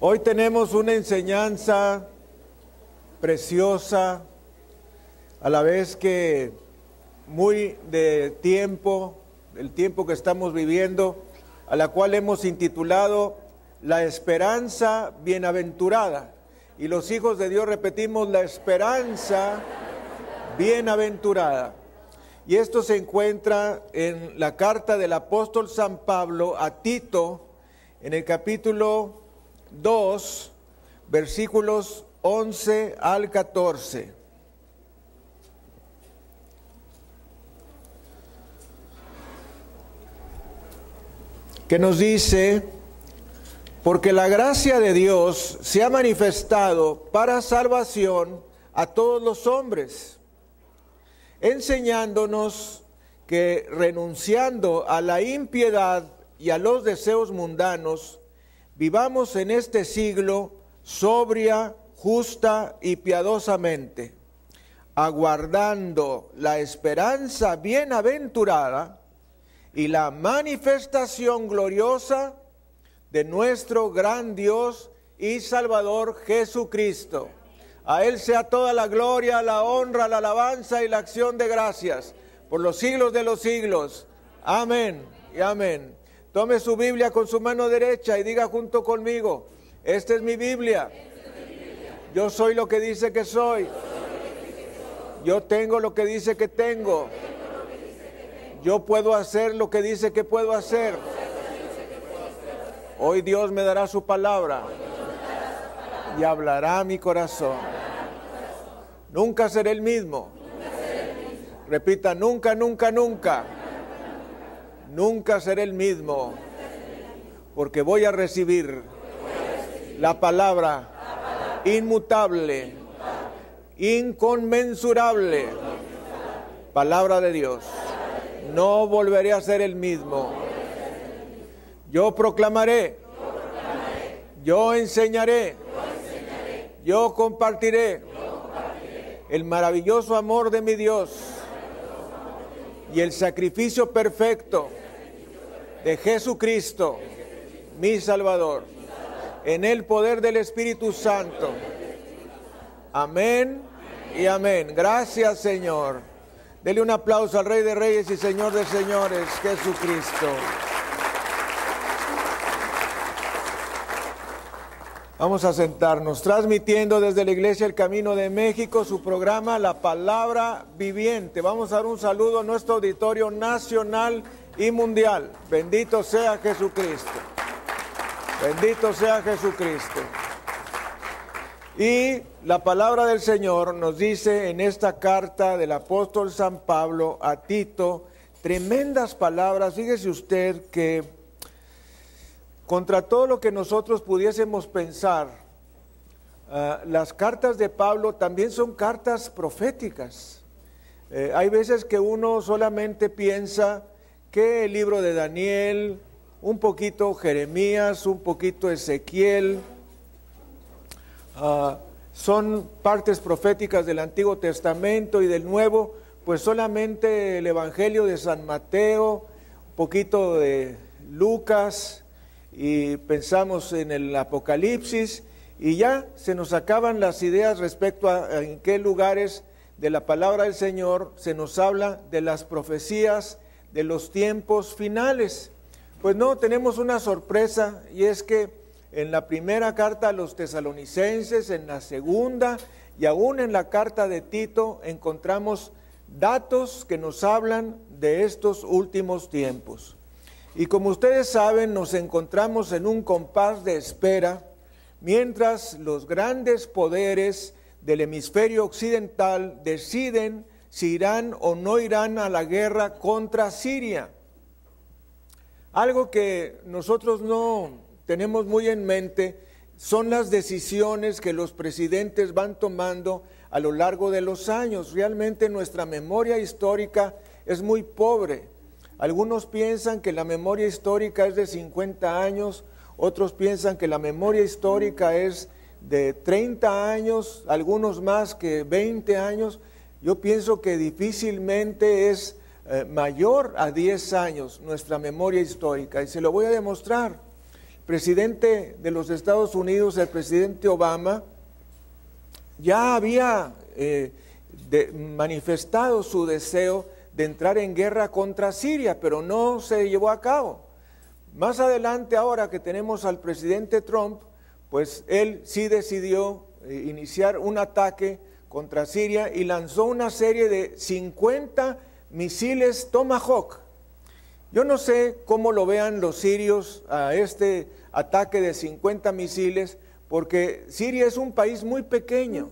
Hoy tenemos una enseñanza preciosa, a la vez que muy de tiempo, el tiempo que estamos viviendo, a la cual hemos intitulado La esperanza bienaventurada. Y los hijos de Dios repetimos la esperanza bienaventurada. Y esto se encuentra en la carta del apóstol San Pablo a Tito, en el capítulo 2, versículos 11 al 14. Que nos dice, porque la gracia de Dios se ha manifestado para salvación a todos los hombres, enseñándonos que renunciando a la impiedad y a los deseos mundanos, vivamos en este siglo sobria, justa y piadosamente, aguardando la esperanza bienaventurada y la manifestación gloriosa de nuestro gran Dios y Salvador Jesucristo. A Él sea toda la gloria, la honra, la alabanza y la acción de gracias por los siglos de los siglos. Amén y amén. Tome su Biblia con su mano derecha y diga junto conmigo, esta es mi Biblia. Yo soy lo que dice que soy. Yo tengo lo que dice que tengo. Yo puedo hacer lo que dice que puedo hacer. Hoy Dios me dará su palabra y hablará mi corazón. Nunca seré el mismo. Repita, nunca, nunca, nunca nunca seré el mismo, porque voy a recibir la palabra inmutable, inconmensurable, palabra de Dios. No volveré a ser el mismo. Yo proclamaré, yo enseñaré, yo compartiré el maravilloso amor de mi Dios y el sacrificio perfecto de Jesucristo, mi Salvador, en el poder del Espíritu Santo. Amén y amén. Gracias Señor. Dele un aplauso al Rey de Reyes y Señor de Señores, Jesucristo. Vamos a sentarnos, transmitiendo desde la Iglesia El Camino de México su programa La Palabra Viviente. Vamos a dar un saludo a nuestro auditorio nacional y mundial. Bendito sea Jesucristo. Bendito sea Jesucristo. Y la palabra del Señor nos dice en esta carta del apóstol San Pablo a Tito, tremendas palabras. Fíjese usted que contra todo lo que nosotros pudiésemos pensar, ah, las cartas de Pablo también son cartas proféticas. Eh, hay veces que uno solamente piensa que el libro de Daniel, un poquito Jeremías, un poquito Ezequiel, ah, son partes proféticas del Antiguo Testamento y del Nuevo, pues solamente el Evangelio de San Mateo, un poquito de Lucas y pensamos en el Apocalipsis y ya se nos acaban las ideas respecto a en qué lugares de la palabra del Señor se nos habla de las profecías de los tiempos finales. Pues no, tenemos una sorpresa y es que en la primera carta a los tesalonicenses, en la segunda y aún en la carta de Tito encontramos datos que nos hablan de estos últimos tiempos. Y como ustedes saben, nos encontramos en un compás de espera mientras los grandes poderes del hemisferio occidental deciden si irán o no irán a la guerra contra Siria. Algo que nosotros no tenemos muy en mente son las decisiones que los presidentes van tomando a lo largo de los años. Realmente nuestra memoria histórica es muy pobre. Algunos piensan que la memoria histórica es de 50 años, otros piensan que la memoria histórica es de 30 años, algunos más que 20 años, yo pienso que difícilmente es eh, mayor a 10 años nuestra memoria histórica y se lo voy a demostrar. presidente de los Estados Unidos, el presidente Obama, ya había eh, manifestado su deseo de entrar en guerra contra Siria, pero no se llevó a cabo. Más adelante, ahora que tenemos al presidente Trump, pues él sí decidió eh, iniciar un ataque contra Siria y lanzó una serie de 50 misiles Tomahawk. Yo no sé cómo lo vean los sirios a este ataque de 50 misiles, porque Siria es un país muy pequeño.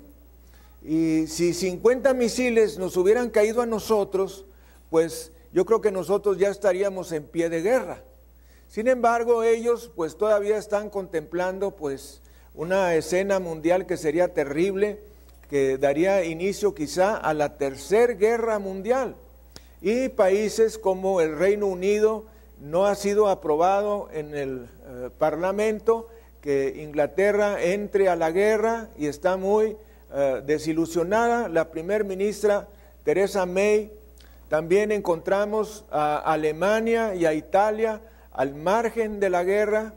Y si 50 misiles nos hubieran caído a nosotros, pues yo creo que nosotros ya estaríamos en pie de guerra. Sin embargo, ellos pues todavía están contemplando pues una escena mundial que sería terrible, que daría inicio quizá a la tercera guerra mundial. Y países como el Reino Unido no ha sido aprobado en el eh, Parlamento que Inglaterra entre a la guerra y está muy eh, desilusionada. La primer ministra Teresa May, también encontramos a Alemania y a Italia al margen de la guerra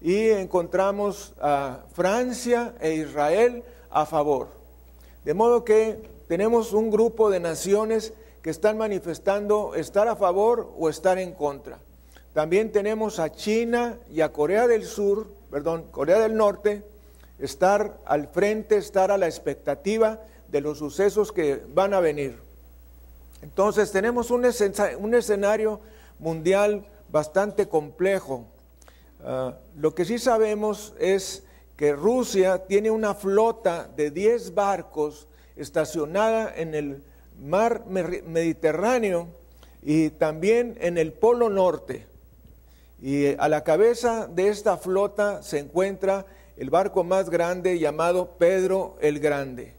y encontramos a Francia e Israel a favor. De modo que tenemos un grupo de naciones que están manifestando estar a favor o estar en contra. También tenemos a China y a Corea del Sur, perdón, Corea del Norte, estar al frente, estar a la expectativa de los sucesos que van a venir. Entonces tenemos un, escenario mundial bastante complejo. Ah, lo que sí sabemos es que Rusia tiene una flota de 10 barcos estacionada en el mar Mediterráneo y también en el Polo Norte. Y a la cabeza de esta flota se encuentra el barco más grande llamado Pedro el Grande.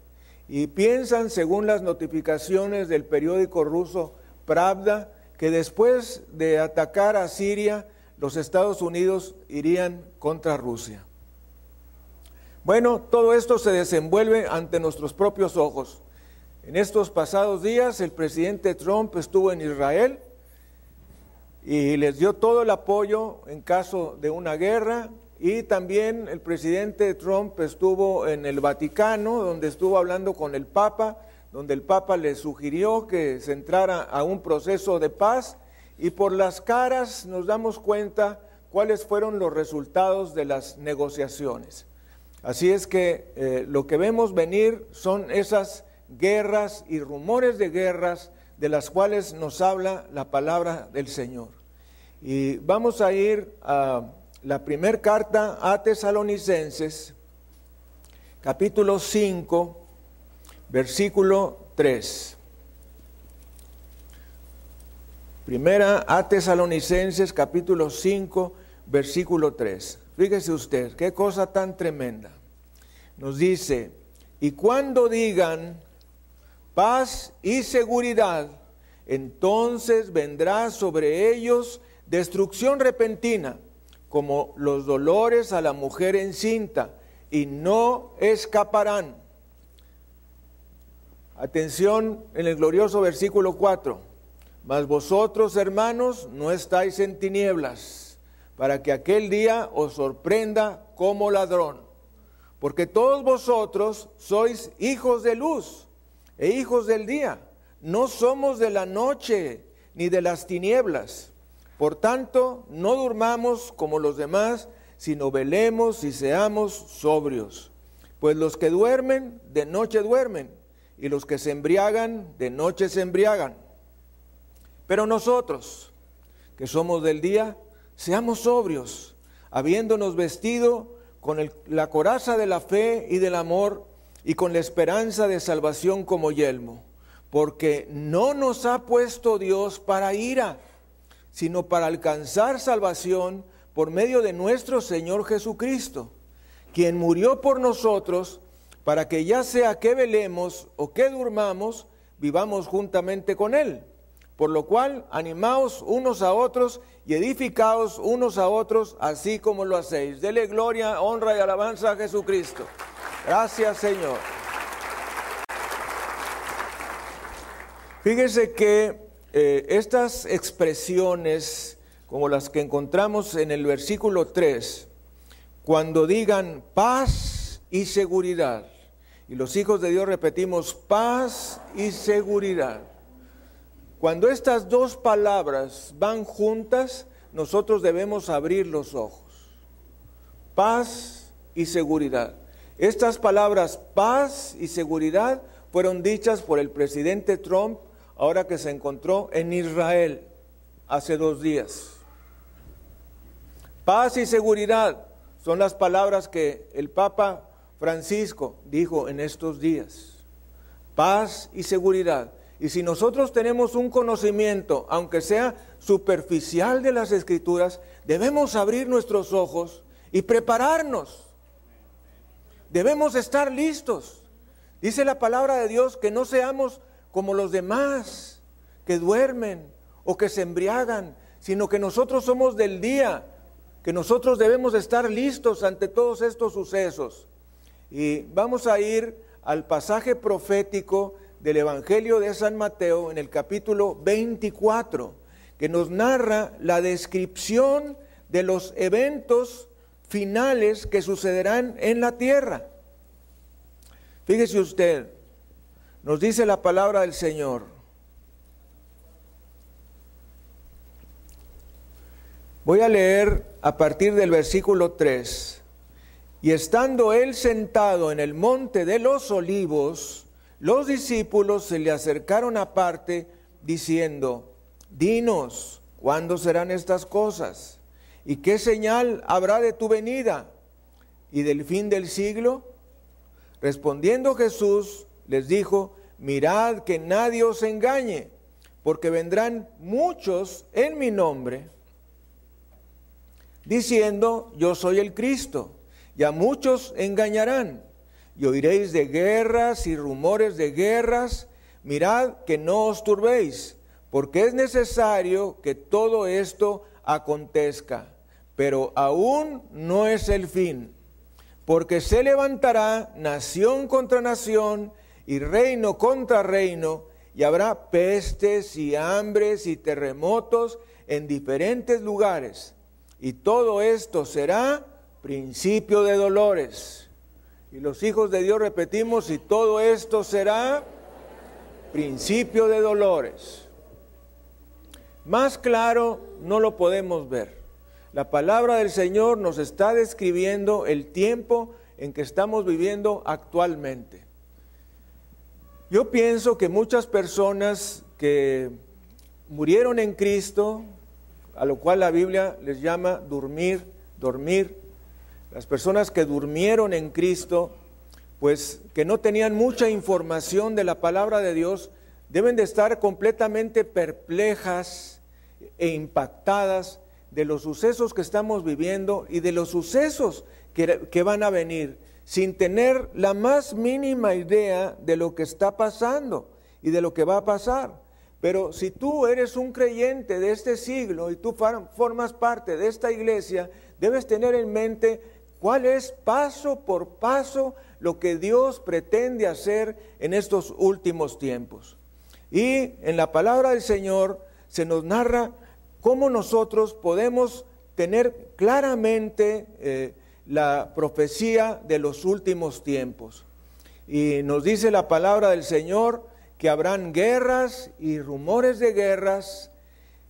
Y piensan, según las notificaciones del periódico ruso Pravda, que después de atacar a Siria, los Estados Unidos irían contra Rusia. Bueno, todo esto se desenvuelve ante nuestros propios ojos. En estos pasados días el presidente Trump estuvo en Israel y les dio todo el apoyo en caso de una guerra y también el presidente Trump estuvo en el Vaticano donde estuvo hablando con el Papa donde el Papa le sugirió que se entrara a un proceso de paz y por las caras nos damos cuenta cuáles fueron los resultados de las negociaciones. Así es que eh, lo que vemos venir son esas guerras y rumores de guerras de las cuales nos habla la palabra del Señor. Y vamos a ir a la primera carta a Tesalonicenses, capítulo 5 versículo 3. Primera a Tesalonicenses capítulo 5, versículo 3. Fíjese usted, qué cosa tan tremenda. Nos dice, y cuando digan paz y seguridad, entonces vendrá sobre ellos destrucción repentina, como los dolores a la mujer encinta, y no escaparán Atención en el glorioso versículo 4. Mas vosotros, hermanos, no estáis en tinieblas, para que aquel día os sorprenda como ladrón. Porque todos vosotros sois hijos de luz e hijos del día. No somos de la noche ni de las tinieblas. Por tanto, no durmamos como los demás, sino velemos y seamos sobrios. Pues los que duermen, de noche duermen y los que se embriagan, de noche se embriagan. Pero nosotros, que somos del día, seamos sobrios, habiéndonos vestido con la coraza de la fe y del amor y con la esperanza de salvación como yelmo, porque no nos ha puesto Dios para ira, sino para alcanzar salvación por medio de nuestro Señor Jesucristo, quien murió por nosotros, para que ya sea que velemos o que durmamos, vivamos juntamente con Él. Por lo cual, animaos unos a otros y edificaos unos a otros, así como lo hacéis. Dele gloria, honra y alabanza a Jesucristo. Gracias, Señor. Fíjese que eh, estas expresiones, como las que encontramos en el versículo 3, cuando digan paz y seguridad. Y los hijos de Dios repetimos paz y seguridad. Cuando estas dos palabras van juntas, nosotros debemos abrir los ojos. Paz y seguridad. Estas palabras paz y seguridad fueron dichas por el presidente Trump ahora que se encontró en Israel hace dos días. Paz y seguridad son las palabras que el Papa Francisco dijo en estos días. Paz y seguridad. Y si nosotros tenemos un conocimiento, aunque sea superficial de las escrituras, debemos abrir nuestros ojos y prepararnos. Debemos estar listos. Dice la palabra de Dios que no seamos como los demás, que duermen o que se embriagan, sino que nosotros somos del día, que nosotros debemos estar listos ante todos estos sucesos. Y vamos a ir al pasaje profético del Evangelio de San Mateo en el capítulo 24, que nos narra la descripción de los eventos finales que sucederán en la tierra. Fíjese usted, nos dice la palabra del Señor. Voy a leer a partir del versículo 3. Y estando él sentado en el monte de los olivos, los discípulos se le acercaron aparte diciendo, dinos, ¿cuándo serán estas cosas? ¿Y qué señal habrá de tu venida y del fin del siglo? Respondiendo Jesús les dijo, mirad que nadie os engañe, porque vendrán muchos en mi nombre, diciendo, yo soy el Cristo, y a muchos engañarán y oiréis de guerras y rumores de guerras. Mirad que no os turbéis, porque es necesario que todo esto acontezca, pero aún no es el fin, porque se levantará nación contra nación y reino contra reino, y habrá pestes y hambres y terremotos en diferentes lugares, y todo esto será principio de dolores. Y los hijos de Dios repetimos, y todo esto será principio de dolores. Más claro no lo podemos ver. La palabra del Señor nos está describiendo el tiempo en que estamos viviendo actualmente. Yo pienso que muchas personas que murieron en Cristo, a lo cual la Biblia les llama dormir, dormir, las personas que durmieron en Cristo, pues que no tenían mucha información de la palabra de Dios, deben de estar completamente perplejas e impactadas de los sucesos que estamos viviendo y de los sucesos que, van a venir, sin tener la más mínima idea de lo que está pasando y de lo que va a pasar. Pero si tú eres un creyente de este siglo y tú formas parte de esta iglesia, debes tener en mente cuál es paso por paso lo que Dios pretende hacer en estos últimos tiempos. Y en la palabra del Señor se nos narra cómo nosotros podemos tener claramente eh, la profecía de los últimos tiempos. Y nos dice la palabra del Señor que habrán guerras y rumores de guerras,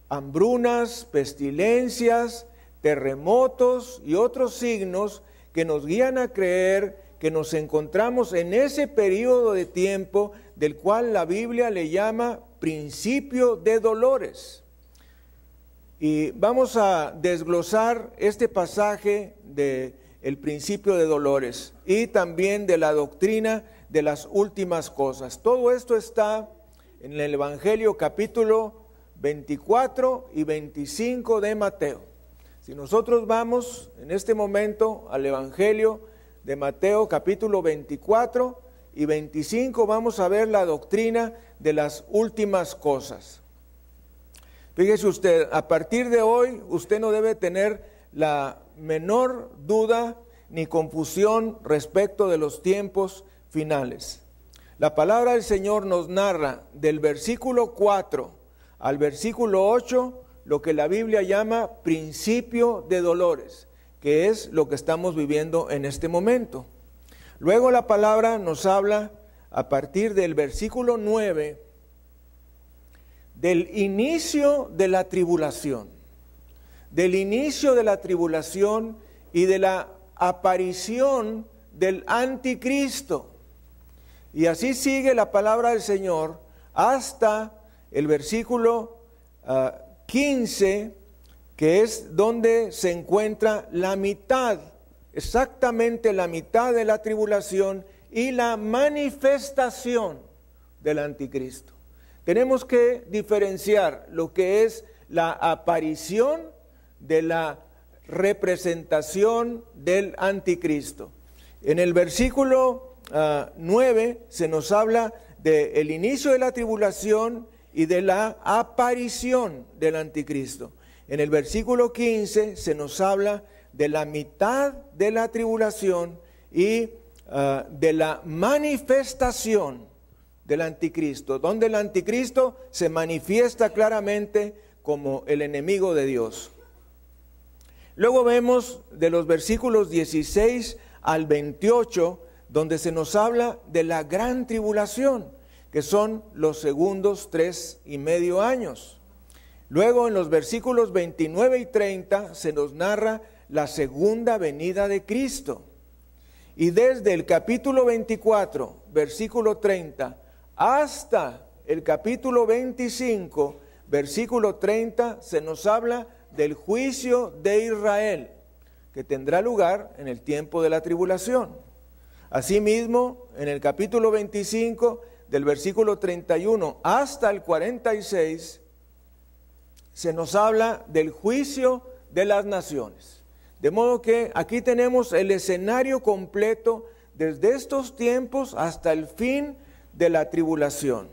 hambrunas, pestilencias, terremotos y otros signos que nos guían a creer que nos encontramos en ese periodo de tiempo del cual la Biblia le llama principio de dolores. Y vamos a desglosar este pasaje de el principio de dolores y también de la doctrina de las últimas cosas. Todo esto está en el Evangelio capítulo 24 y 25 de Mateo. Si nosotros vamos en este momento al Evangelio de Mateo capítulo 24 y 25, vamos a ver la doctrina de las últimas cosas. Fíjese usted, a partir de hoy usted no debe tener la menor duda ni confusión respecto de los tiempos finales. La palabra del Señor nos narra del versículo 4 al versículo 8 lo que la Biblia llama principio de dolores, que es lo que estamos viviendo en este momento. Luego la palabra nos habla a partir del versículo 9 del inicio de la tribulación, del inicio de la tribulación y de la aparición del anticristo. Y así sigue la palabra del Señor hasta el versículo 15, ah, que es donde se encuentra la mitad, exactamente la mitad de la tribulación y la manifestación del anticristo. Tenemos que diferenciar lo que es la aparición de la representación del anticristo. En el versículo 9 ah, se nos habla del inicio de la tribulación y de la aparición del anticristo. En el versículo 15 se nos habla de la mitad de la tribulación y ah, de la manifestación del anticristo, donde el anticristo se manifiesta claramente como el enemigo de Dios. Luego vemos de los versículos 16 al 28 donde se nos habla de la gran tribulación, que son los segundos tres y medio años. Luego en los versículos 29 y 30 se nos narra la segunda venida de Cristo. Y desde el capítulo 24, versículo 30, hasta el capítulo 25, versículo 30, se nos habla del juicio de Israel, que tendrá lugar en el tiempo de la tribulación. Asimismo, en el capítulo 25, del versículo 31 hasta el 46, se nos habla del juicio de las naciones. De modo que aquí tenemos el escenario completo desde estos tiempos hasta el fin de la tribulación.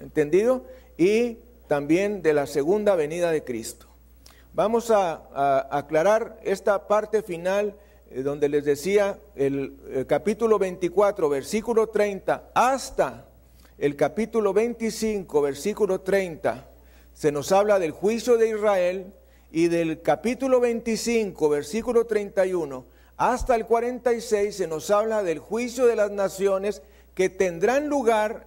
¿Entendido? Y también de la segunda venida de Cristo. Vamos a, aclarar esta parte final eh, donde les decía el, capítulo 24, versículo 30, hasta el capítulo 25, versículo 30, se nos habla del juicio de Israel y del capítulo 25, versículo 31, hasta el 46 se nos habla del juicio de las naciones que tendrán lugar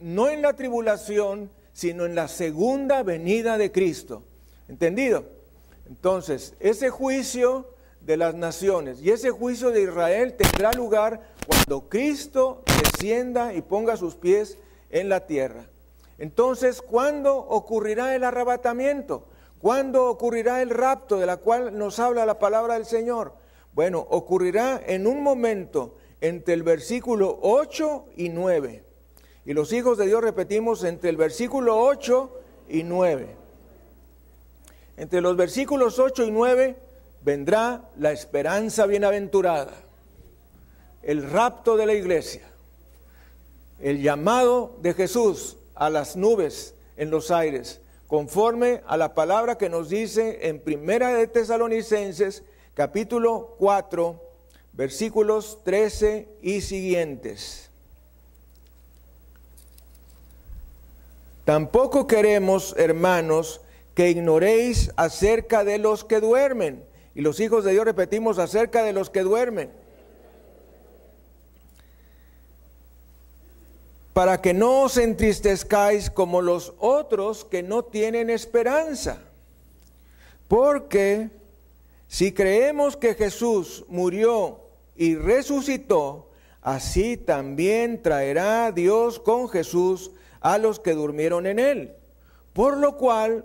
no en la tribulación, sino en la segunda venida de Cristo. ¿Entendido? Entonces, ese juicio de las naciones. Y ese juicio de Israel tendrá lugar cuando Cristo descienda y ponga sus pies en la tierra. Entonces, ¿cuándo ocurrirá el arrebatamiento? ¿Cuándo ocurrirá el rapto de la cual nos habla la palabra del Señor? Bueno, ocurrirá en un momento entre el versículo 8 y 9. Y los hijos de Dios repetimos entre el versículo 8 y 9. Entre los versículos 8 y 9 vendrá la esperanza bienaventurada, el rapto de la iglesia, el llamado de Jesús a las nubes en los aires, conforme a la palabra que nos dice en Primera de Tesalonicenses, capítulo 4, versículos 13 y siguientes. Tampoco queremos, hermanos, que ignoréis acerca de los que duermen y los hijos de Dios repetimos acerca de los que duermen. Para que no os entristezcáis como los otros que no tienen esperanza. Porque si creemos que Jesús murió y resucitó, así también traerá Dios con Jesús a los que durmieron en él. Por lo cual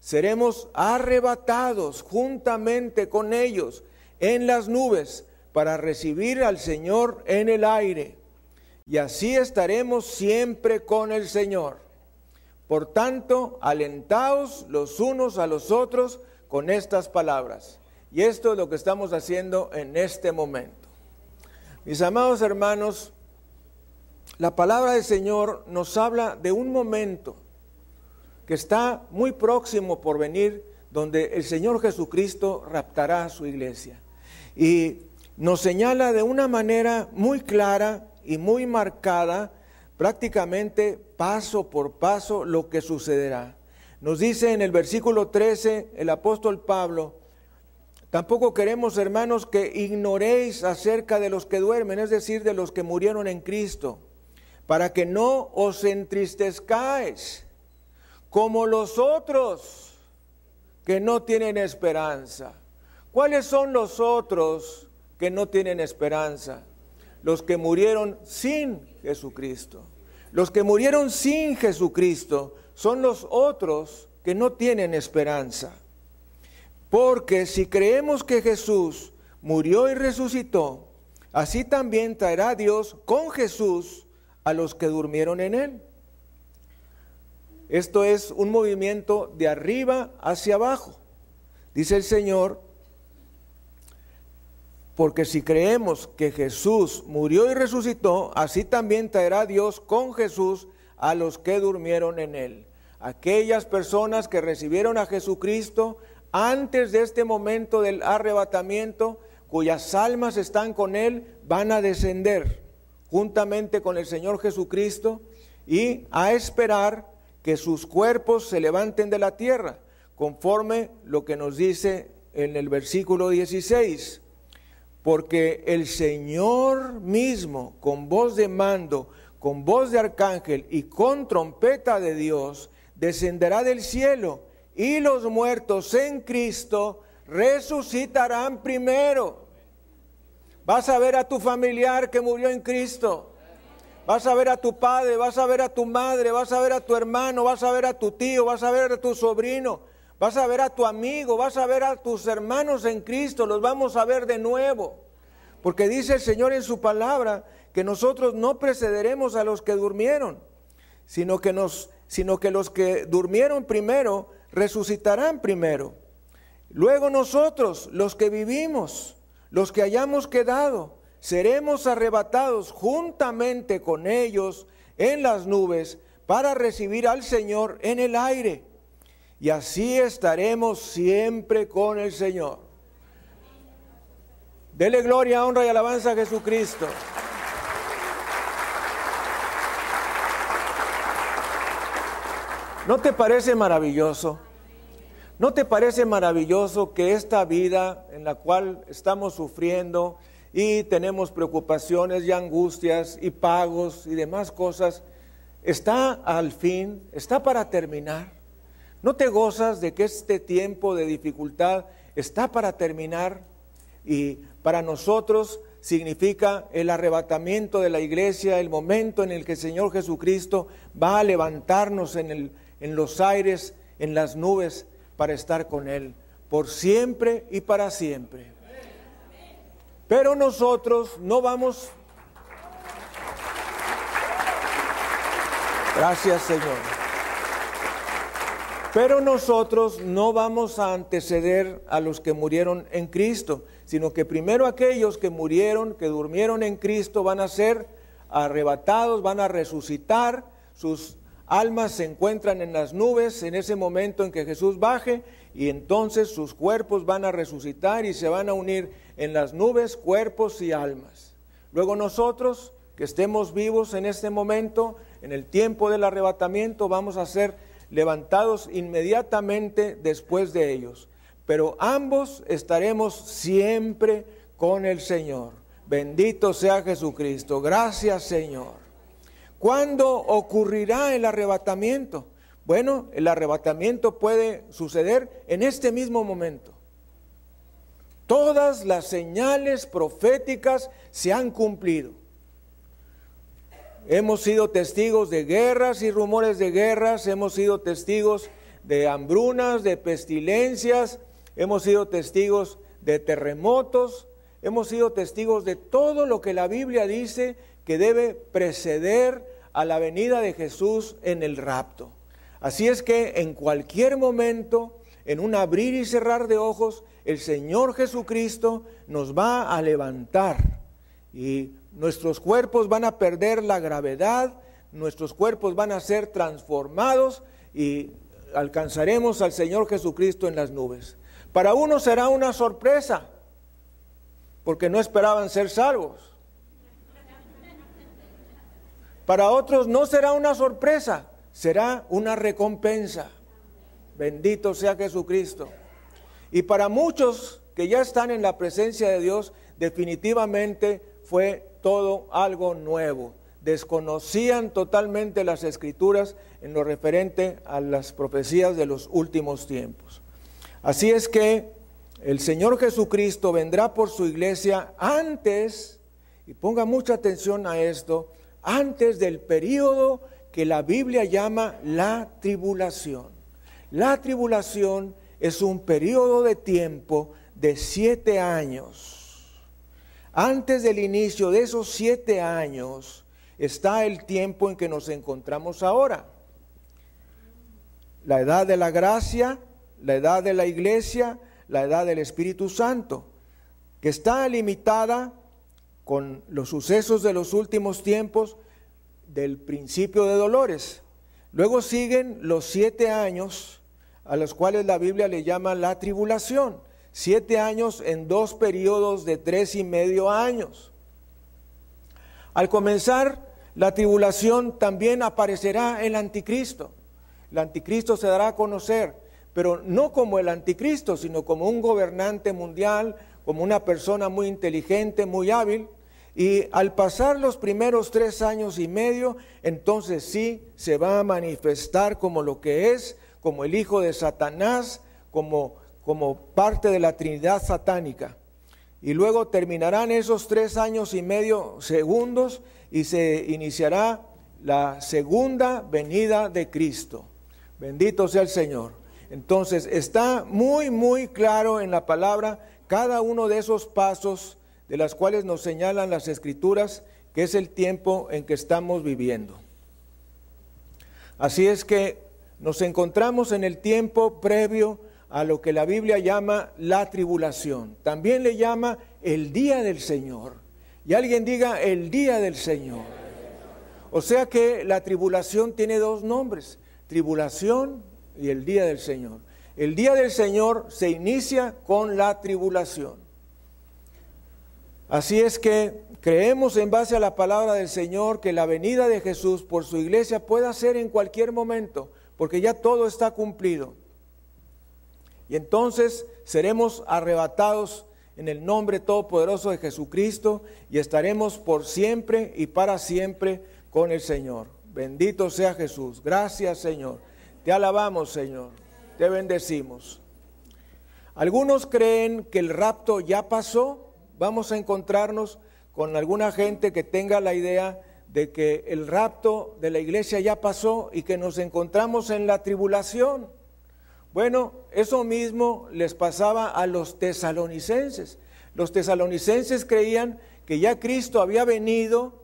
seremos arrebatados juntamente con ellos en las nubes para recibir al Señor en el aire. Y así estaremos siempre con el Señor. Por tanto, alentaos los unos a los otros con estas palabras. Y esto es lo que estamos haciendo en este momento. Mis amados hermanos, la palabra del Señor nos habla de un momento que está muy próximo por venir, donde el Señor Jesucristo raptará a su iglesia. Y nos señala de una manera muy clara y muy marcada, prácticamente paso por paso, lo que sucederá. Nos dice en el versículo 13 el apóstol Pablo, tampoco queremos, hermanos, que ignoréis acerca de los que duermen, es decir, de los que murieron en Cristo, para que no os entristezcáis como los otros que no tienen esperanza. ¿Cuáles son los otros que no tienen esperanza? Los que murieron sin Jesucristo. Los que murieron sin Jesucristo son los otros que no tienen esperanza. Porque si creemos que Jesús murió y resucitó, así también traerá Dios con Jesús a los que durmieron en él. Esto es un movimiento de arriba hacia abajo. Dice el Señor, porque si creemos que Jesús murió y resucitó, así también traerá Dios con Jesús a los que durmieron en él. Aquellas personas que recibieron a Jesucristo antes de este momento del arrebatamiento, cuyas almas están con él, van a descender juntamente con el Señor Jesucristo y a esperar que sus cuerpos se levanten de la tierra, conforme lo que nos dice en el versículo 16. Porque el Señor mismo, con voz de mando, con voz de arcángel y con trompeta de Dios, descenderá del cielo y los muertos en Cristo resucitarán primero. Vas a ver a tu familiar que murió en Cristo. Vas a ver a tu padre, vas a ver a tu madre, vas a ver a tu hermano, vas a ver a tu tío, vas a ver a tu sobrino, vas a ver a tu amigo, vas a ver a tus hermanos en Cristo, los vamos a ver de nuevo. Porque dice el Señor en su palabra que nosotros no precederemos a los que durmieron, sino que, los que durmieron primero resucitarán primero. Luego nosotros, los que vivimos, los que hayamos quedado, seremos arrebatados juntamente con ellos en las nubes para recibir al Señor en el aire. Y así estaremos siempre con el Señor. Dele gloria, honra y alabanza a Jesucristo. ¿No te parece maravilloso? ¿No te parece maravilloso que esta vida en la cual estamos sufriendo, y tenemos preocupaciones y angustias y pagos y demás cosas, está al fin, está para terminar. ¿No te gozas de que este tiempo de dificultad está para terminar? Y para nosotros significa el arrebatamiento de la iglesia, el momento en el que el Señor Jesucristo va a levantarnos en, en los aires, en las nubes, para estar con Él, por siempre y para siempre. Pero nosotros no vamos... Gracias Señor. Pero nosotros no vamos a anteceder a los que murieron en Cristo, sino que primero aquellos que murieron, que durmieron en Cristo, van a ser arrebatados, van a resucitar, sus almas se encuentran en las nubes en ese momento en que Jesús baje y entonces sus cuerpos van a resucitar y se van a unir en las nubes cuerpos y almas. Luego nosotros, que estemos vivos en este momento, en el tiempo del arrebatamiento, vamos a ser levantados inmediatamente después de ellos. Pero ambos estaremos siempre con el Señor. Bendito sea Jesucristo. Gracias Señor. ¿Cuándo ocurrirá el arrebatamiento? Bueno, el arrebatamiento puede suceder en este mismo momento. Todas las señales proféticas se han cumplido. Hemos sido testigos de guerras y rumores de guerras, hemos sido testigos de hambrunas, de pestilencias, hemos sido testigos de terremotos, hemos sido testigos de todo lo que la Biblia dice que debe preceder a la venida de Jesús en el rapto. Así es que en cualquier momento en un abrir y cerrar de ojos, el Señor Jesucristo nos va a levantar y nuestros cuerpos van a perder la gravedad, nuestros cuerpos van a ser transformados y alcanzaremos al Señor Jesucristo en las nubes. Para unos será una sorpresa, porque no esperaban ser salvos. Para otros no será una sorpresa, será una recompensa. Bendito sea Jesucristo. Y para muchos que ya están en la presencia de Dios, definitivamente fue todo algo nuevo. Desconocían totalmente las escrituras en lo referente a las profecías de los últimos tiempos. Así es que el Señor Jesucristo vendrá por su iglesia antes, y ponga mucha atención a esto, antes del periodo que la Biblia llama la tribulación. La tribulación es un periodo de tiempo de siete años. Antes del inicio de esos siete años está el tiempo en que nos encontramos ahora. La edad de la gracia, la edad de la iglesia, la edad del Espíritu Santo, que está limitada con los sucesos de los últimos tiempos del principio de dolores. Luego siguen los siete años a los cuales la Biblia le llama la tribulación. Siete años en dos periodos de tres y medio años. Al comenzar la tribulación también aparecerá el anticristo. El anticristo se dará a conocer, pero no como el anticristo, sino como un gobernante mundial, como una persona muy inteligente, muy hábil, y al pasar los primeros tres años y medio, entonces sí se va a manifestar como lo que es, como el hijo de Satanás, como, como parte de la Trinidad satánica. Y luego terminarán esos tres años y medio segundos y se iniciará la segunda venida de Cristo. Bendito sea el Señor. Entonces está muy, muy claro en la palabra cada uno de esos pasos de las cuales nos señalan las escrituras que es el tiempo en que estamos viviendo. Así es que nos encontramos en el tiempo previo a lo que la Biblia llama la tribulación. También le llama el día del Señor. Y alguien diga el día del Señor. O sea que la tribulación tiene dos nombres, tribulación y el día del Señor. El día del Señor se inicia con la tribulación. Así es que creemos en base a la palabra del Señor que la venida de Jesús por su iglesia pueda ser en cualquier momento, porque ya todo está cumplido. Y entonces seremos arrebatados en el nombre todopoderoso de Jesucristo y estaremos por siempre y para siempre con el Señor. Bendito sea Jesús. Gracias Señor. Te alabamos Señor. Te bendecimos. Algunos creen que el rapto ya pasó vamos a encontrarnos con alguna gente que tenga la idea de que el rapto de la iglesia ya pasó y que nos encontramos en la tribulación. Bueno, eso mismo les pasaba a los tesalonicenses. Los tesalonicenses creían que ya Cristo había venido,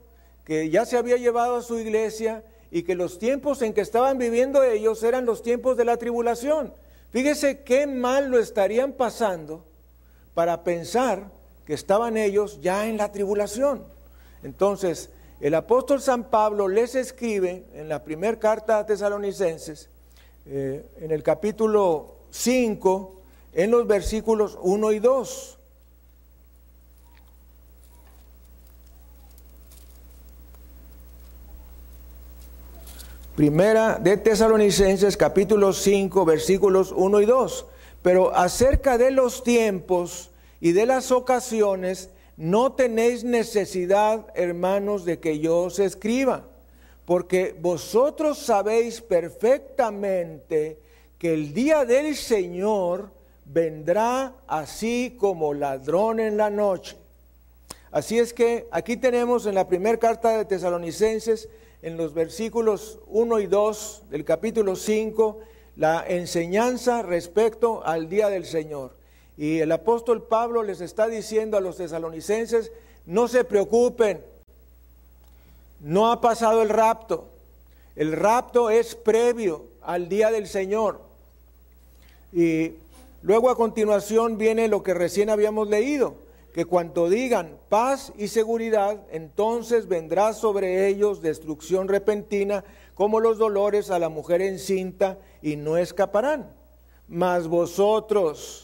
que ya se había llevado a su iglesia y que los tiempos en que estaban viviendo ellos eran los tiempos de la tribulación. Fíjese qué mal lo estarían pasando para pensar que estaban ellos ya en la tribulación. Entonces, el apóstol San Pablo les escribe en la primera carta a tesalonicenses, eh, en el capítulo 5, en los versículos 1 y 2. Primera de Tesalonicenses capítulo 5 versículos 1 y 2. Pero acerca de los tiempos y de las ocasiones, no tenéis necesidad, hermanos, de que yo os escriba, porque vosotros sabéis perfectamente que el día del Señor vendrá así como ladrón en la noche. Así es que aquí tenemos en la primera carta de Tesalonicenses, en los versículos 1 y 2 del capítulo 5, la enseñanza respecto al día del Señor. Y el apóstol Pablo les está diciendo a los tesalonicenses, no se preocupen, no ha pasado el rapto, el rapto es previo al día del Señor. Y luego a continuación viene lo que recién habíamos leído, que cuando digan paz y seguridad, entonces vendrá sobre ellos destrucción repentina como los dolores a la mujer encinta y no escaparán. Mas vosotros,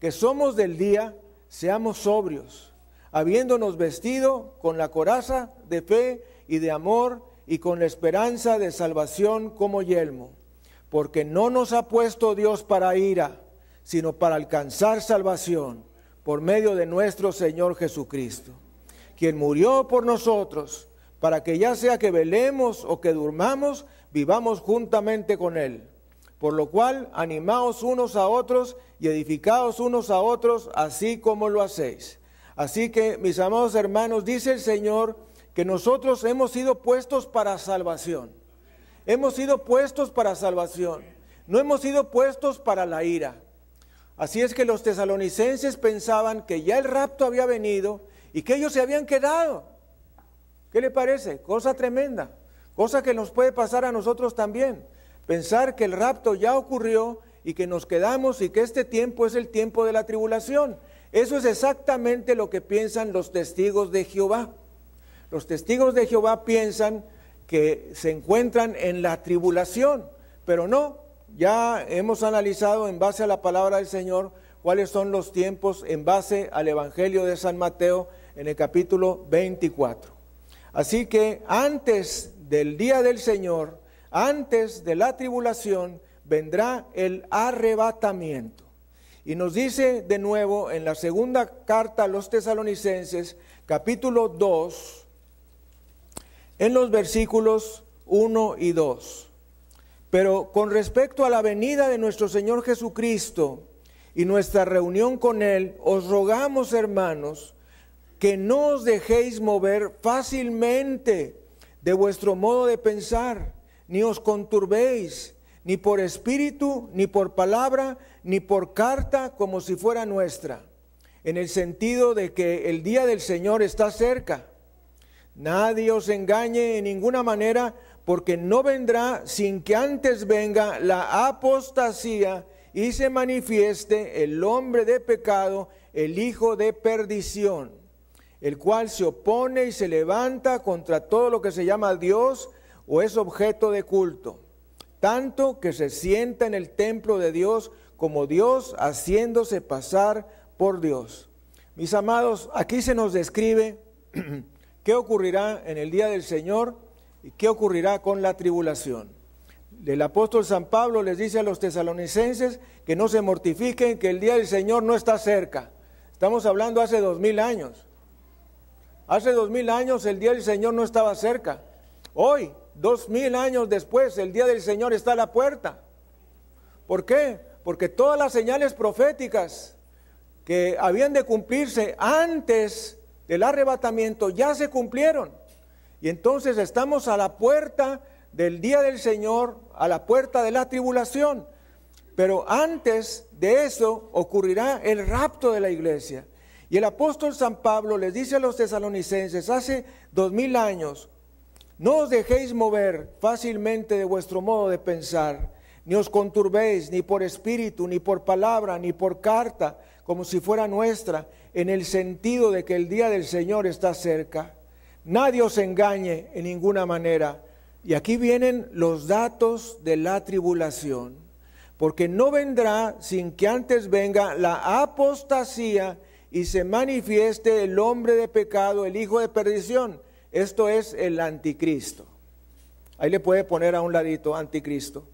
que somos del día, seamos sobrios, habiéndonos vestido con la coraza de fe y de amor y con la esperanza de salvación como yelmo, porque no nos ha puesto Dios para ira, sino para alcanzar salvación por medio de nuestro Señor Jesucristo, quien murió por nosotros, para que ya sea que velemos o que durmamos, vivamos juntamente con Él. Por lo cual, animaos unos a otros y edificaos unos a otros, así como lo hacéis. Así que, mis amados hermanos, dice el Señor que nosotros hemos sido puestos para salvación. Hemos sido puestos para salvación. No hemos sido puestos para la ira. Así es que los tesalonicenses pensaban que ya el rapto había venido y que ellos se habían quedado. ¿Qué le parece? Cosa tremenda. Cosa que nos puede pasar a nosotros también pensar que el rapto ya ocurrió y que nos quedamos y que este tiempo es el tiempo de la tribulación. Eso es exactamente lo que piensan los testigos de Jehová. Los testigos de Jehová piensan que se encuentran en la tribulación, pero no, ya hemos analizado en base a la palabra del Señor cuáles son los tiempos en base al Evangelio de San Mateo en el capítulo 24. Así que antes del día del Señor, antes de la tribulación vendrá el arrebatamiento. Y nos dice de nuevo en la segunda carta a los tesalonicenses, capítulo 2, en los versículos 1 y 2. Pero con respecto a la venida de nuestro Señor Jesucristo y nuestra reunión con Él, os rogamos, hermanos, que no os dejéis mover fácilmente de vuestro modo de pensar ni os conturbéis, ni por espíritu, ni por palabra, ni por carta, como si fuera nuestra, en el sentido de que el día del Señor está cerca. Nadie os engañe en ninguna manera, porque no vendrá sin que antes venga la apostasía y se manifieste el hombre de pecado, el hijo de perdición, el cual se opone y se levanta contra todo lo que se llama Dios, o es objeto de culto, tanto que se sienta en el templo de Dios como Dios haciéndose pasar por Dios. Mis amados, aquí se nos describe qué ocurrirá en el día del Señor y qué ocurrirá con la tribulación. El apóstol San Pablo les dice a los tesalonicenses que no se mortifiquen, que el día del Señor no está cerca. Estamos hablando hace dos mil años. Hace dos mil años el día del Señor no estaba cerca. Hoy dos mil años después, el día del Señor está a la puerta. ¿Por qué? Porque todas las señales proféticas que habían de cumplirse antes del arrebatamiento ya se cumplieron. Y entonces estamos a la puerta del día del Señor, a la puerta de la tribulación. Pero antes de eso ocurrirá el rapto de la iglesia. Y el apóstol San Pablo les dice a los tesalonicenses hace dos mil años, no os dejéis mover fácilmente de vuestro modo de pensar, ni os conturbéis ni por espíritu, ni por palabra, ni por carta, como si fuera nuestra, en el sentido de que el día del Señor está cerca. Nadie os engañe en ninguna manera. Y aquí vienen los datos de la tribulación, porque no vendrá sin que antes venga la apostasía y se manifieste el hombre de pecado, el hijo de perdición esto es el anticristo. Ahí le puede poner a un ladito anticristo.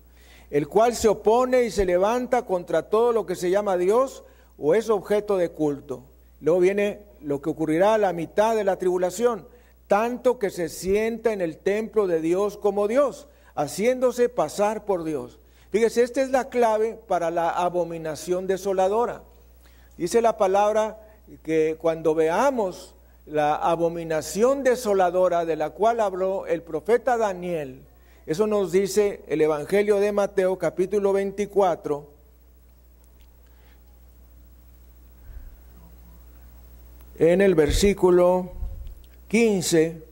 El cual se opone y se levanta contra todo lo que se llama Dios o es objeto de culto. Luego viene lo que ocurrirá a la mitad de la tribulación, tanto que se sienta en el templo de Dios como Dios, haciéndose pasar por Dios. Fíjese, esta es la clave para la abominación desoladora. Dice la palabra que cuando veamos la abominación desoladora de la cual habló el profeta Daniel, eso nos dice el Evangelio de Mateo capítulo 24, en el versículo 15,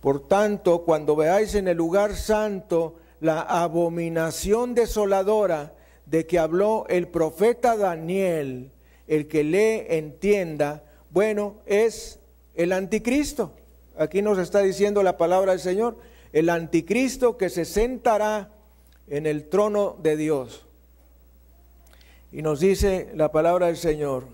por tanto, cuando veáis en el lugar santo la abominación desoladora de que habló el profeta Daniel, el que lee entienda, bueno, es el anticristo. Aquí nos está diciendo la palabra del Señor, el anticristo que se sentará en el trono de Dios. Y nos dice la palabra del Señor.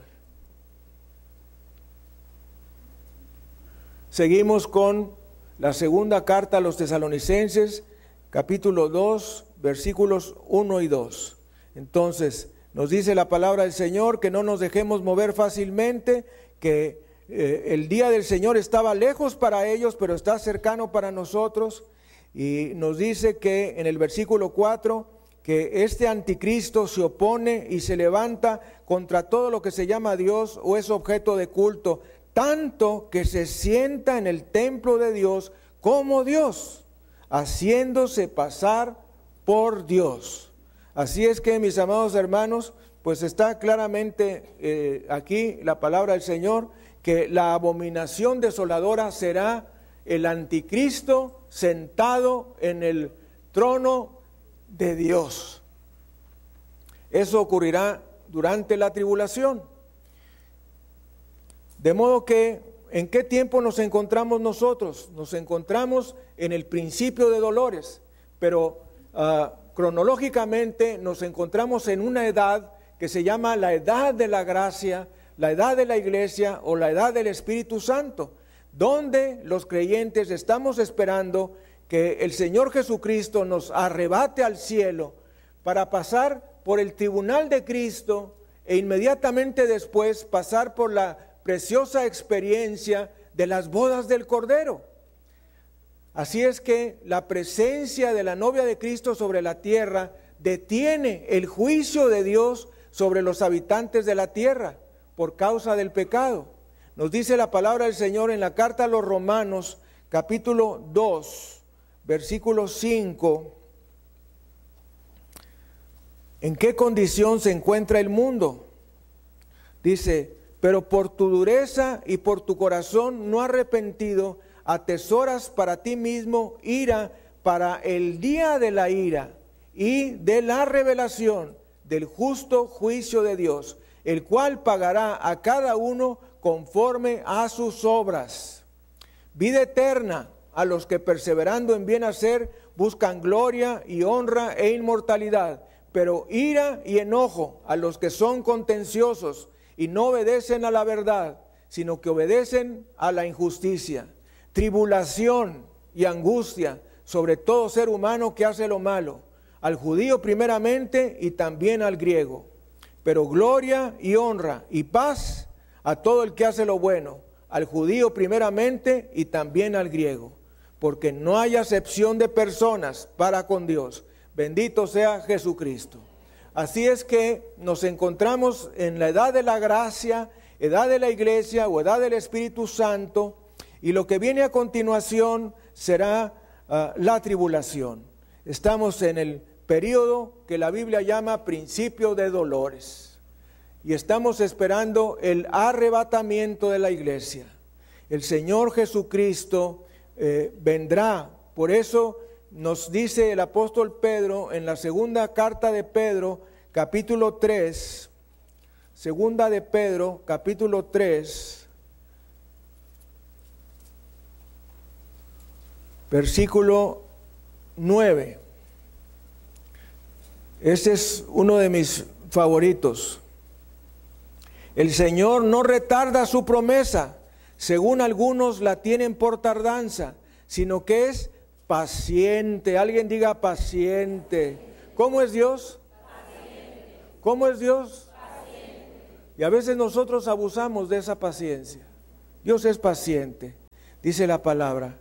Seguimos con la segunda carta a los tesalonicenses, capítulo 2, versículos 1 y 2. Entonces, nos dice la palabra del Señor que no nos dejemos mover fácilmente, que eh, el día del Señor estaba lejos para ellos, pero está cercano para nosotros. Y nos dice que en el versículo 4, que este anticristo se opone y se levanta contra todo lo que se llama Dios o es objeto de culto, tanto que se sienta en el templo de Dios como Dios, haciéndose pasar por Dios. Así es que, mis amados hermanos, pues está claramente eh, aquí la palabra del Señor, que la abominación desoladora será el anticristo sentado en el trono de Dios. Eso ocurrirá durante la tribulación. De modo que, ¿en qué tiempo nos encontramos nosotros? Nos encontramos en el principio de dolores, pero ah, cronológicamente nos encontramos en una edad que se llama la edad de la gracia, la edad de la iglesia o la edad del Espíritu Santo, donde los creyentes estamos esperando que el Señor Jesucristo nos arrebate al cielo para pasar por el tribunal de Cristo e inmediatamente después pasar por la preciosa experiencia de las bodas del Cordero. Así es que la presencia de la novia de Cristo sobre la tierra detiene el juicio de Dios sobre los habitantes de la tierra por causa del pecado. Nos dice la palabra del Señor en la carta a los Romanos, capítulo 2, versículo 5. ¿En qué condición se encuentra el mundo? Dice, pero por tu dureza y por tu corazón no arrepentido, atesoras para ti mismo ira para el día de la ira y de la revelación del justo juicio de Dios, el cual pagará a cada uno conforme a sus obras. Vida eterna a los que perseverando en bien hacer buscan gloria y honra e inmortalidad, pero ira y enojo a los que son contenciosos y no obedecen a la verdad, sino que obedecen a la injusticia. Tribulación y angustia sobre todo ser humano que hace lo malo, al judío primeramente y también al griego. Pero gloria y honra y paz a todo el que hace lo bueno, al judío primeramente y también al griego, porque no hay acepción de personas para con Dios. Bendito sea Jesucristo. Así es que nos encontramos en la edad de la gracia, edad de la iglesia o edad del Espíritu Santo, y lo que viene a continuación será ah, la tribulación. Estamos en el periodo que la Biblia llama principio de dolores, y estamos esperando el arrebatamiento de la iglesia. El Señor Jesucristo eh, vendrá, por eso nos dice el apóstol Pedro en la segunda carta de Pedro, capítulo 3, segunda de Pedro, capítulo 3, versículo 9. Este es uno de mis favoritos. El Señor no retarda su promesa, según algunos la tienen por tardanza, sino que es paciente. Alguien diga paciente. ¿Cómo es Dios? Paciente. ¿Cómo es Dios? Paciente. Y a veces nosotros abusamos de esa paciencia. Dios es paciente, dice la palabra.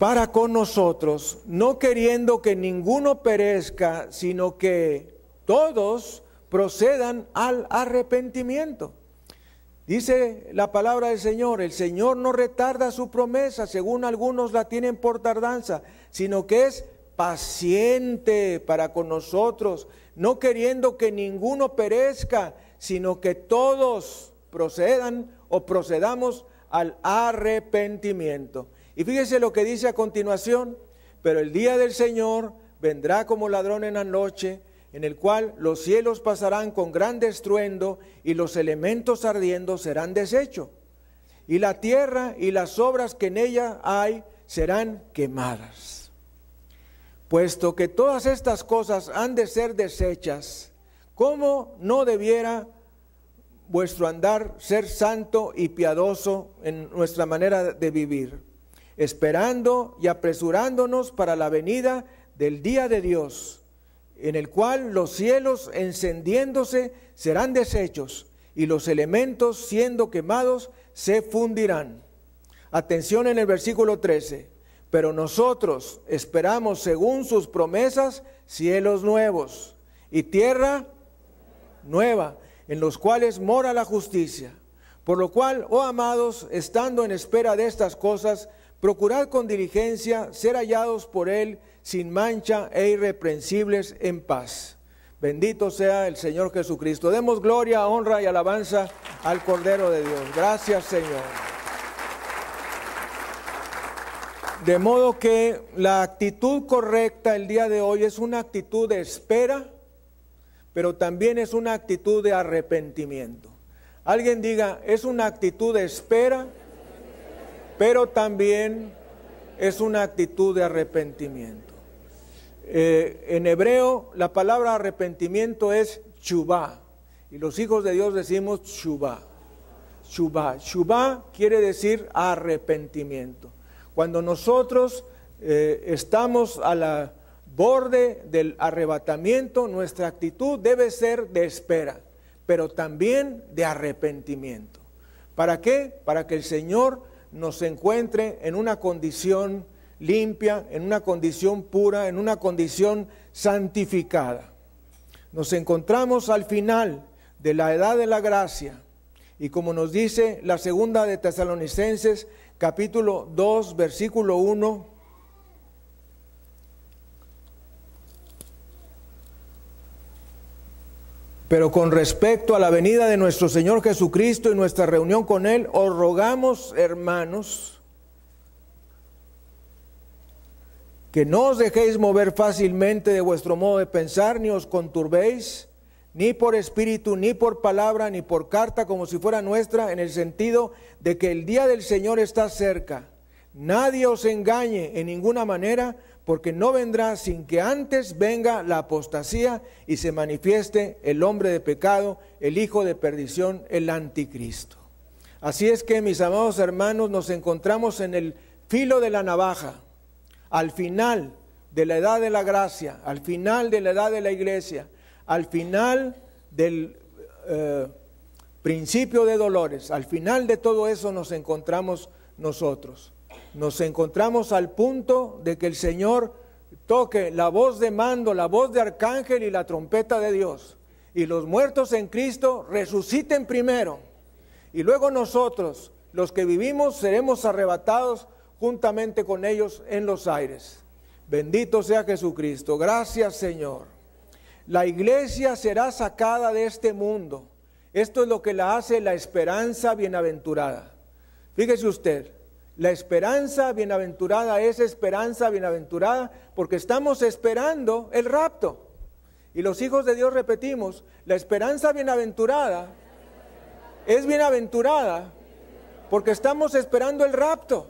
Para con nosotros, no queriendo que ninguno perezca, sino que todos procedan al arrepentimiento. Dice la palabra del Señor, el Señor no retarda su promesa, según algunos la tienen por tardanza, sino que es paciente para con nosotros, no queriendo que ninguno perezca, sino que todos procedan o procedamos al arrepentimiento. Y fíjese lo que dice a continuación, pero el día del Señor vendrá como ladrón en la noche, en el cual los cielos pasarán con gran estruendo y los elementos ardiendo serán deshechos. Y la tierra y las obras que en ella hay serán quemadas. Puesto que todas estas cosas han de ser deshechas, ¿cómo no debiera vuestro andar ser santo y piadoso en nuestra manera de vivir? Esperando y apresurándonos para la venida del día de Dios en el cual los cielos encendiéndose serán deshechos y los elementos siendo quemados se fundirán. Atención en el versículo 13. Pero nosotros esperamos según sus promesas cielos nuevos y tierra nueva, en los cuales mora la justicia. Por lo cual, oh amados, estando en espera de estas cosas, procurad con diligencia ser hallados por Él sin mancha e irreprensibles en paz. Bendito sea el Señor Jesucristo. Demos gloria, honra y alabanza al Cordero de Dios. Gracias Señor. De modo que la actitud correcta el día de hoy es una actitud de espera, pero también es una actitud de arrepentimiento. Alguien diga, es una actitud de espera, pero también es una actitud de arrepentimiento. Eh, en hebreo la palabra arrepentimiento es chubá. Y los hijos de Dios decimos chubá. Chubá. Chubá quiere decir arrepentimiento. Cuando nosotros eh, estamos a la borde del arrebatamiento, nuestra actitud debe ser de espera, pero también de arrepentimiento. ¿Para qué? Para que el Señor nos encuentre en una condición limpia, en una condición pura, en una condición santificada. Nos encontramos al final de la edad de la gracia y como nos dice la segunda de Tesalonicenses capítulo 2 versículo 1, Pero con respecto a la venida de nuestro Señor Jesucristo y nuestra reunión con Él, os rogamos, hermanos, que no os dejéis mover fácilmente de vuestro modo de pensar, ni os conturbéis, ni por espíritu, ni por palabra, ni por carta, como si fuera nuestra, en el sentido de que el día del Señor está cerca. Nadie os engañe en ninguna manera, porque no vendrá sin que antes venga la apostasía y se manifieste el hombre de pecado, el hijo de perdición, el anticristo. Así es que, mis amados hermanos, nos encontramos en el filo de la navaja al final de la edad de la gracia, al final de la edad de la iglesia, al final del eh, principio de dolores, al final de todo eso nos encontramos nosotros. Nos encontramos al punto de que el Señor toque la voz de mando, la voz de arcángel y la trompeta de Dios. Y los muertos en Cristo resuciten primero. Y luego nosotros, los que vivimos, seremos arrebatados juntamente con ellos en los aires. Bendito sea Jesucristo. Gracias Señor. La iglesia será sacada de este mundo. Esto es lo que la hace la esperanza bienaventurada. Fíjese usted, la esperanza bienaventurada es esperanza bienaventurada porque estamos esperando el rapto. Y los hijos de Dios repetimos, la esperanza bienaventurada es bienaventurada porque estamos esperando el rapto.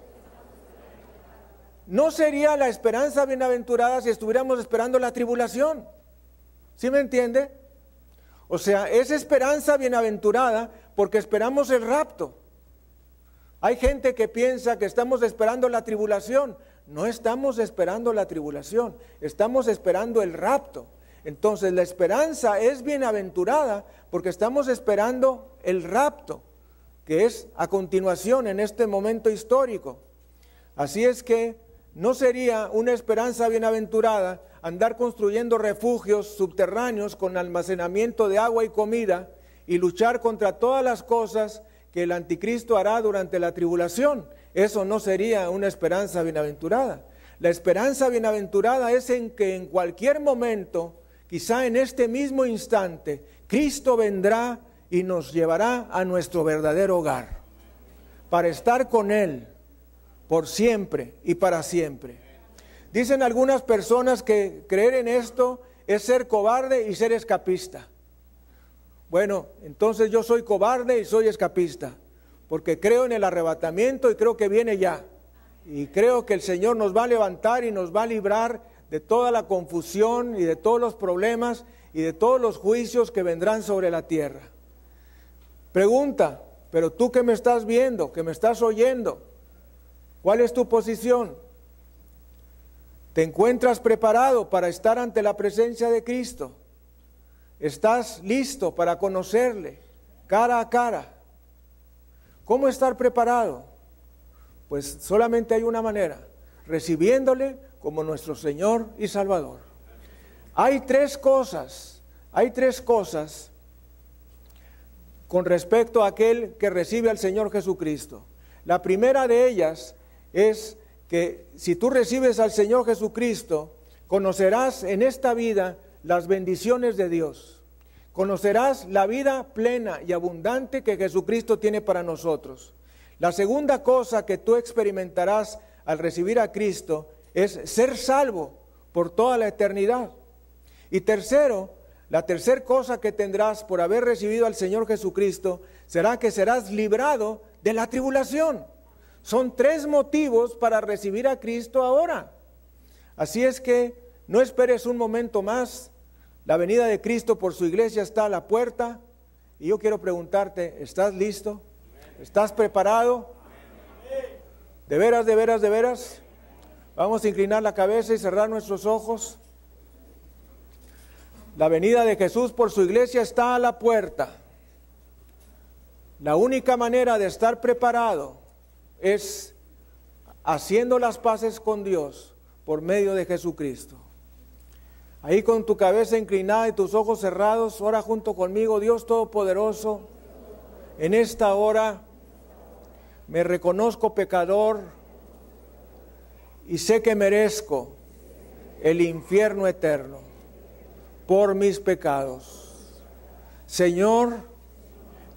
No sería la esperanza bienaventurada si estuviéramos esperando la tribulación. ¿Sí me entiende? O sea, es esperanza bienaventurada porque esperamos el rapto. Hay gente que piensa que estamos esperando la tribulación. No estamos esperando la tribulación, estamos esperando el rapto. Entonces la esperanza es bienaventurada porque estamos esperando el rapto, que es a continuación en este momento histórico. Así es que no sería una esperanza bienaventurada andar construyendo refugios subterráneos con almacenamiento de agua y comida y luchar contra todas las cosas que el anticristo hará durante la tribulación. Eso no sería una esperanza bienaventurada. La esperanza bienaventurada es en que en cualquier momento, quizá en este mismo instante, Cristo vendrá y nos llevará a nuestro verdadero hogar, para estar con Él por siempre y para siempre. Dicen algunas personas que creer en esto es ser cobarde y ser escapista. Bueno, entonces yo soy cobarde y soy escapista, porque creo en el arrebatamiento y creo que viene ya. Y creo que el Señor nos va a levantar y nos va a librar de toda la confusión y de todos los problemas y de todos los juicios que vendrán sobre la tierra. Pregunta, pero tú que me estás viendo, que me estás oyendo, ¿cuál es tu posición? ¿Te encuentras preparado para estar ante la presencia de Cristo? ¿Estás listo para conocerle cara a cara? ¿Cómo estar preparado? Pues solamente hay una manera, recibiéndole como nuestro Señor y Salvador. Hay tres cosas, hay tres cosas con respecto a aquel que recibe al Señor Jesucristo. La primera de ellas es que si tú recibes al Señor Jesucristo, conocerás en esta vida las bendiciones de Dios. Conocerás la vida plena y abundante que Jesucristo tiene para nosotros. La segunda cosa que tú experimentarás al recibir a Cristo es ser salvo por toda la eternidad. Y tercero, la tercera cosa que tendrás por haber recibido al Señor Jesucristo será que serás librado de la tribulación. Son tres motivos para recibir a Cristo ahora. Así es que no esperes un momento más. La venida de Cristo por su iglesia está a la puerta. Y yo quiero preguntarte, ¿estás listo? ¿Estás preparado? ¿De veras, de veras, de veras? Vamos a inclinar la cabeza y cerrar nuestros ojos. La venida de Jesús por su iglesia está a la puerta. La única manera de estar preparado es haciendo las paces con Dios por medio de Jesucristo. Ahí con tu cabeza inclinada y tus ojos cerrados, ora junto conmigo, Dios Todopoderoso, en esta hora me reconozco pecador y sé que merezco el infierno eterno por mis pecados. Señor,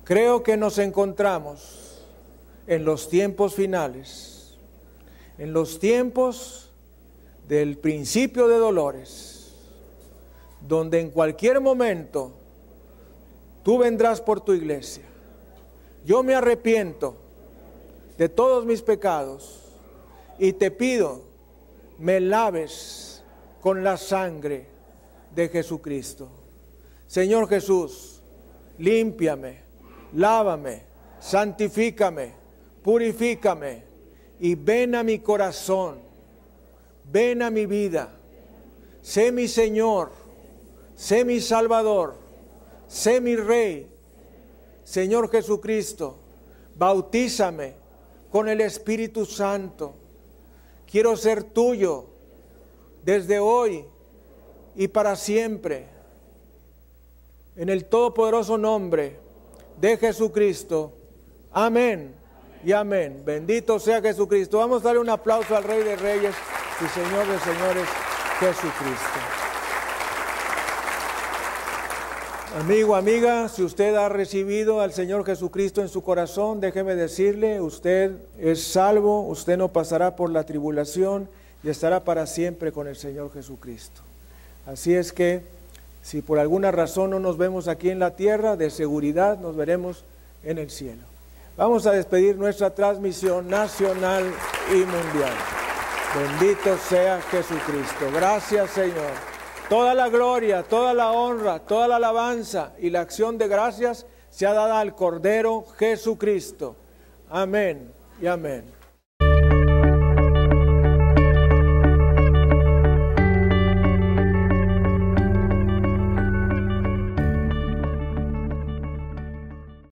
creo que nos encontramos en los tiempos finales, en los tiempos del principio de dolores, donde en cualquier momento tú vendrás por tu iglesia. Yo me arrepiento de todos mis pecados y te pido me laves con la sangre de Jesucristo. Señor Jesús, límpiame, lávame, santifícame, purifícame y ven a mi corazón, ven a mi vida. Sé mi Señor, sé mi Salvador, sé mi Rey. Señor Jesucristo, bautízame con el Espíritu Santo. Quiero ser tuyo desde hoy y para siempre. En el todopoderoso nombre de Jesucristo. Amén y amén. Bendito sea Jesucristo. Vamos a darle un aplauso al Rey de Reyes y Señor de Señores, Jesucristo. Amigo, amiga, si usted ha recibido al Señor Jesucristo en su corazón, déjeme decirle, usted es salvo, usted no pasará por la tribulación y estará para siempre con el Señor Jesucristo. Así es que, si por alguna razón no nos vemos aquí en la tierra, de seguridad nos veremos en el cielo. Vamos a despedir nuestra transmisión nacional y mundial. Bendito sea Jesucristo. Gracias, Señor. Toda la gloria, toda la honra, toda la alabanza y la acción de gracias se ha dado al Cordero Jesucristo. Amén y amén.